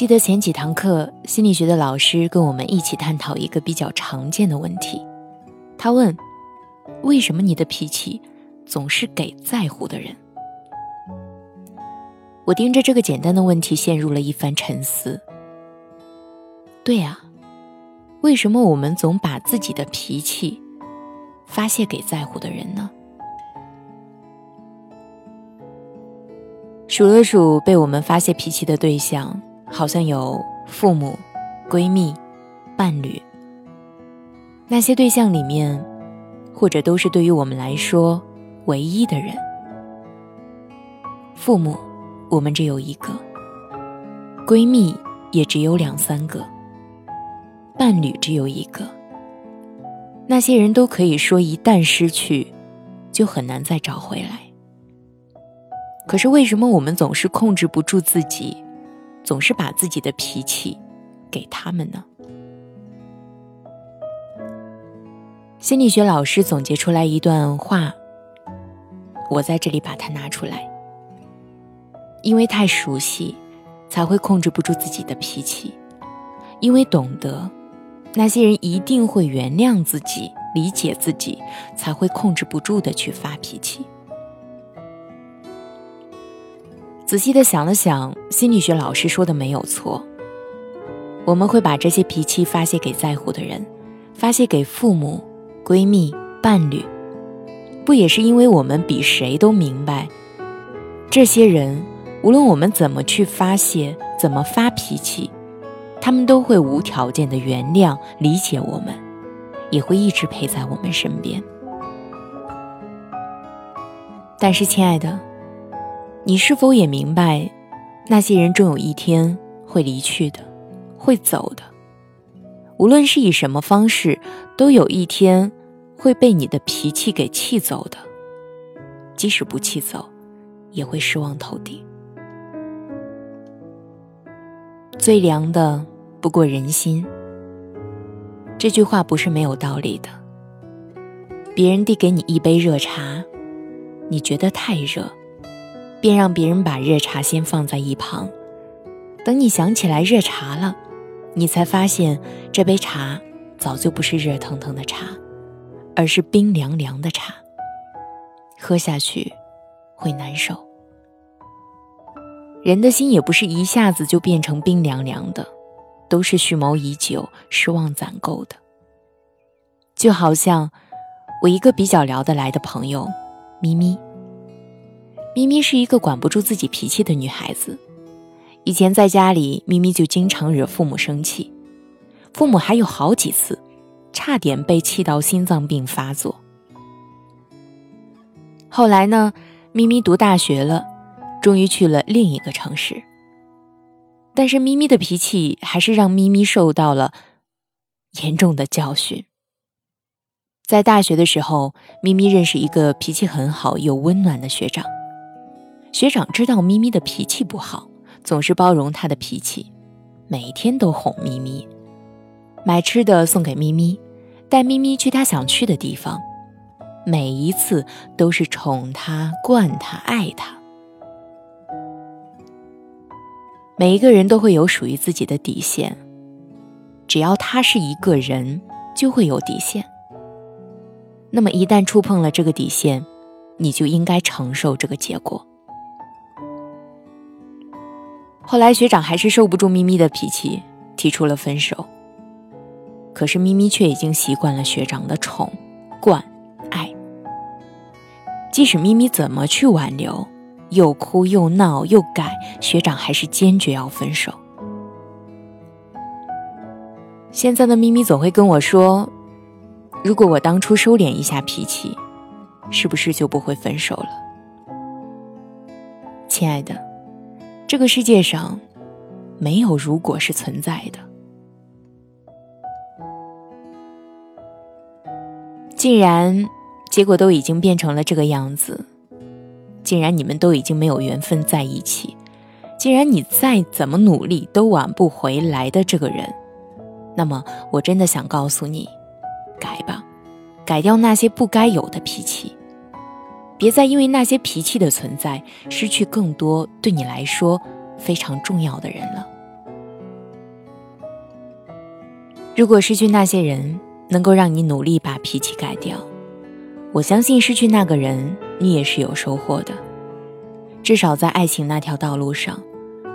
记得前几堂课，心理学的老师跟我们一起探讨一个比较常见的问题。他问：“为什么你的脾气总是给在乎的人？”我盯着这个简单的问题，陷入了一番沉思。对呀，为什么我们总把自己的脾气发泄给在乎的人呢？数了数被我们发泄脾气的对象。好像有父母、闺蜜、伴侣，那些对象里面，或者都是对于我们来说唯一的人。父母，我们只有一个；闺蜜也只有两三个；伴侣只有一个。那些人都可以说，一旦失去，就很难再找回来。可是为什么我们总是控制不住自己？总是把自己的脾气给他们呢？心理学老师总结出来一段话，我在这里把它拿出来。因为太熟悉，才会控制不住自己的脾气；因为懂得，那些人一定会原谅自己、理解自己，才会控制不住的去发脾气。仔细的想了想，心理学老师说的没有错。我们会把这些脾气发泄给在乎的人，发泄给父母、闺蜜、伴侣，不也是因为我们比谁都明白，这些人无论我们怎么去发泄、怎么发脾气，他们都会无条件的原谅、理解我们，也会一直陪在我们身边。但是，亲爱的。你是否也明白，那些人终有一天会离去的，会走的。无论是以什么方式，都有一天会被你的脾气给气走的。即使不气走，也会失望透顶。最凉的不过人心。这句话不是没有道理的。别人递给你一杯热茶，你觉得太热。便让别人把热茶先放在一旁，等你想起来热茶了，你才发现这杯茶早就不是热腾腾的茶，而是冰凉凉的茶。喝下去会难受。人的心也不是一下子就变成冰凉凉的，都是蓄谋已久、失望攒够的。就好像我一个比较聊得来的朋友，咪咪。咪咪是一个管不住自己脾气的女孩子，以前在家里，咪咪就经常惹父母生气，父母还有好几次差点被气到心脏病发作。后来呢，咪咪读大学了，终于去了另一个城市，但是咪咪的脾气还是让咪咪受到了严重的教训。在大学的时候，咪咪认识一个脾气很好又温暖的学长。学长知道咪咪的脾气不好，总是包容她的脾气，每天都哄咪咪，买吃的送给咪咪，带咪咪去她想去的地方，每一次都是宠她、惯她、爱她。每一个人都会有属于自己的底线，只要他是一个人，就会有底线。那么一旦触碰了这个底线，你就应该承受这个结果。后来学长还是受不住咪咪的脾气，提出了分手。可是咪咪却已经习惯了学长的宠、惯、爱。即使咪咪怎么去挽留，又哭又闹又改，学长还是坚决要分手。现在的咪咪总会跟我说：“如果我当初收敛一下脾气，是不是就不会分手了？”亲爱的。这个世界上，没有如果是存在的。既然结果都已经变成了这个样子，既然你们都已经没有缘分在一起，既然你再怎么努力都挽不回来的这个人，那么我真的想告诉你，改吧，改掉那些不该有的脾气。别再因为那些脾气的存在，失去更多对你来说非常重要的人了。如果失去那些人能够让你努力把脾气改掉，我相信失去那个人你也是有收获的。至少在爱情那条道路上，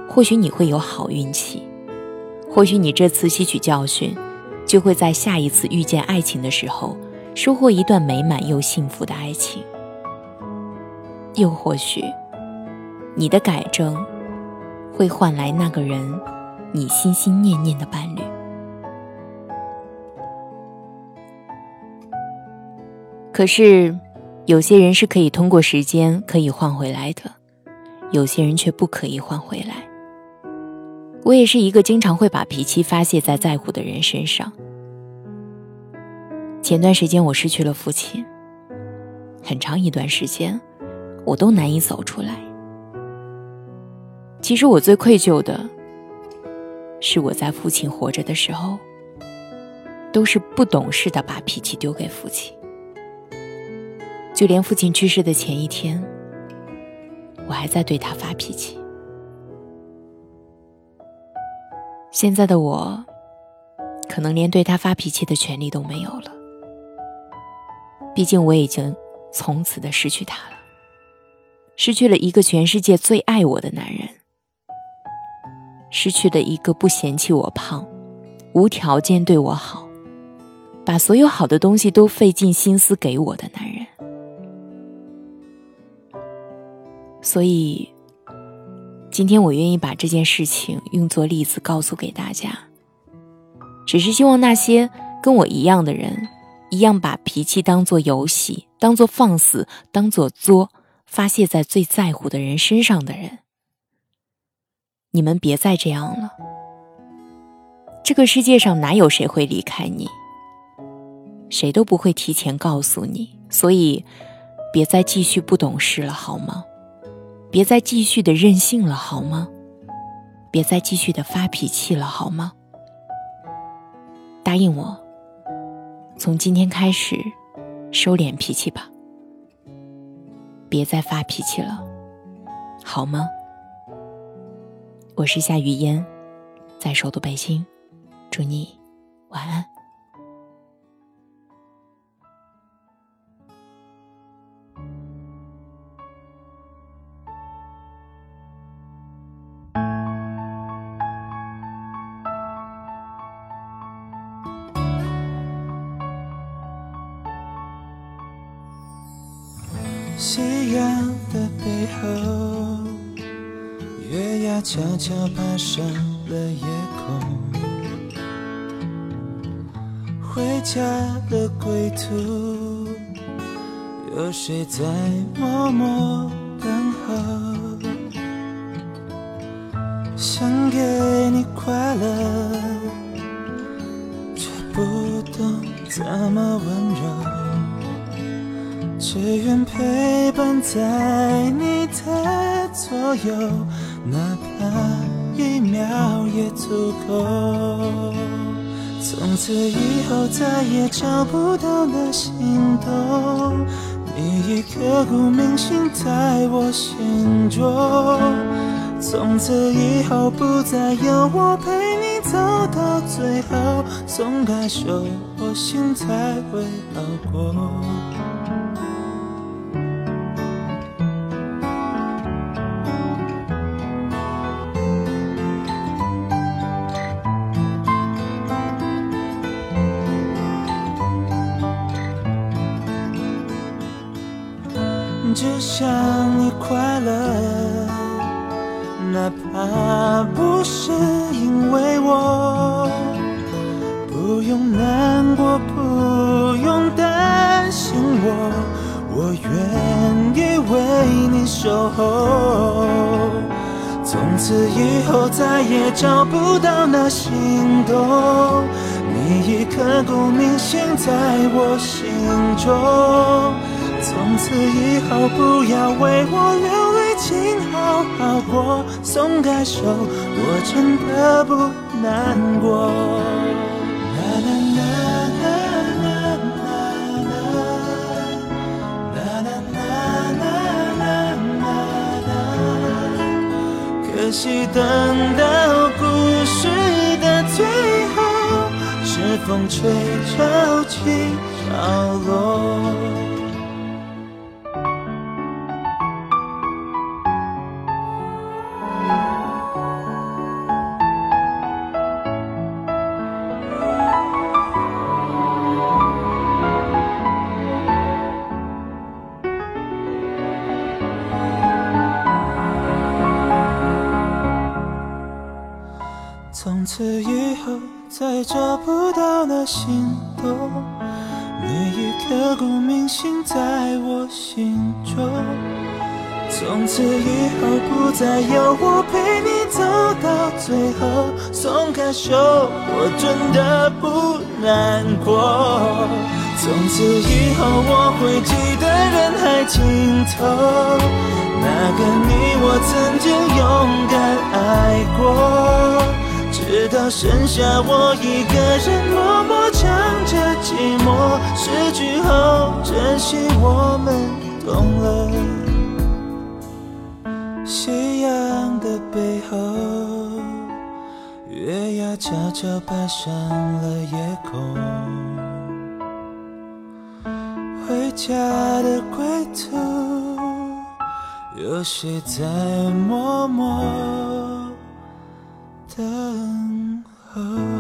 或许你会有好运气，或许你这次吸取教训，就会在下一次遇见爱情的时候，收获一段美满又幸福的爱情。又或许，你的改正会换来那个人你心心念念的伴侣。可是，有些人是可以通过时间可以换回来的，有些人却不可以换回来。我也是一个经常会把脾气发泄在在乎的人身上。前段时间我失去了父亲，很长一段时间。我都难以走出来。其实我最愧疚的，是我在父亲活着的时候，都是不懂事的把脾气丢给父亲。就连父亲去世的前一天，我还在对他发脾气。现在的我，可能连对他发脾气的权利都没有了。毕竟我已经从此的失去他了。失去了一个全世界最爱我的男人，失去了一个不嫌弃我胖、无条件对我好、把所有好的东西都费尽心思给我的男人。所以，今天我愿意把这件事情用作例子告诉给大家，只是希望那些跟我一样的人，一样把脾气当做游戏、当做放肆、当做作。发泄在最在乎的人身上的人，你们别再这样了。这个世界上哪有谁会离开你？谁都不会提前告诉你，所以别再继续不懂事了，好吗？别再继续的任性了，好吗？别再继续的发脾气了，好吗？答应我，从今天开始收敛脾气吧。别再发脾气了，好吗？我是夏雨嫣，在首都北京，祝你晚安。阳的背后，月牙悄悄爬上了夜空。回家的归途，有谁在默默等候？想给你快乐，只愿陪伴在你的左右，哪怕一秒也足够。从此以后再也找不到那心动，你已刻骨铭心在我心中。从此以后不再有我陪你走到最后，松开手我心才会好过。只想你快乐，哪怕不是因为我，不用难过，不用担心我，我愿意为你守候。从此以后再也找不到那心动，你已刻骨铭心在我心中。从此以后不要为我流泪，请好好过，松开手，我真的不难过。可惜等到故事的最后，是风吹潮起潮落。从此以后不再有我陪你走到最后，松开手我真的不难过。从此以后我会记得人海尽头，那个你我曾经勇敢爱过。直到剩下我一个人默默唱着寂寞，失去后珍惜我们懂了。夕阳的背后，月牙悄悄爬上了夜空，回家的归途，有谁在默默？等候。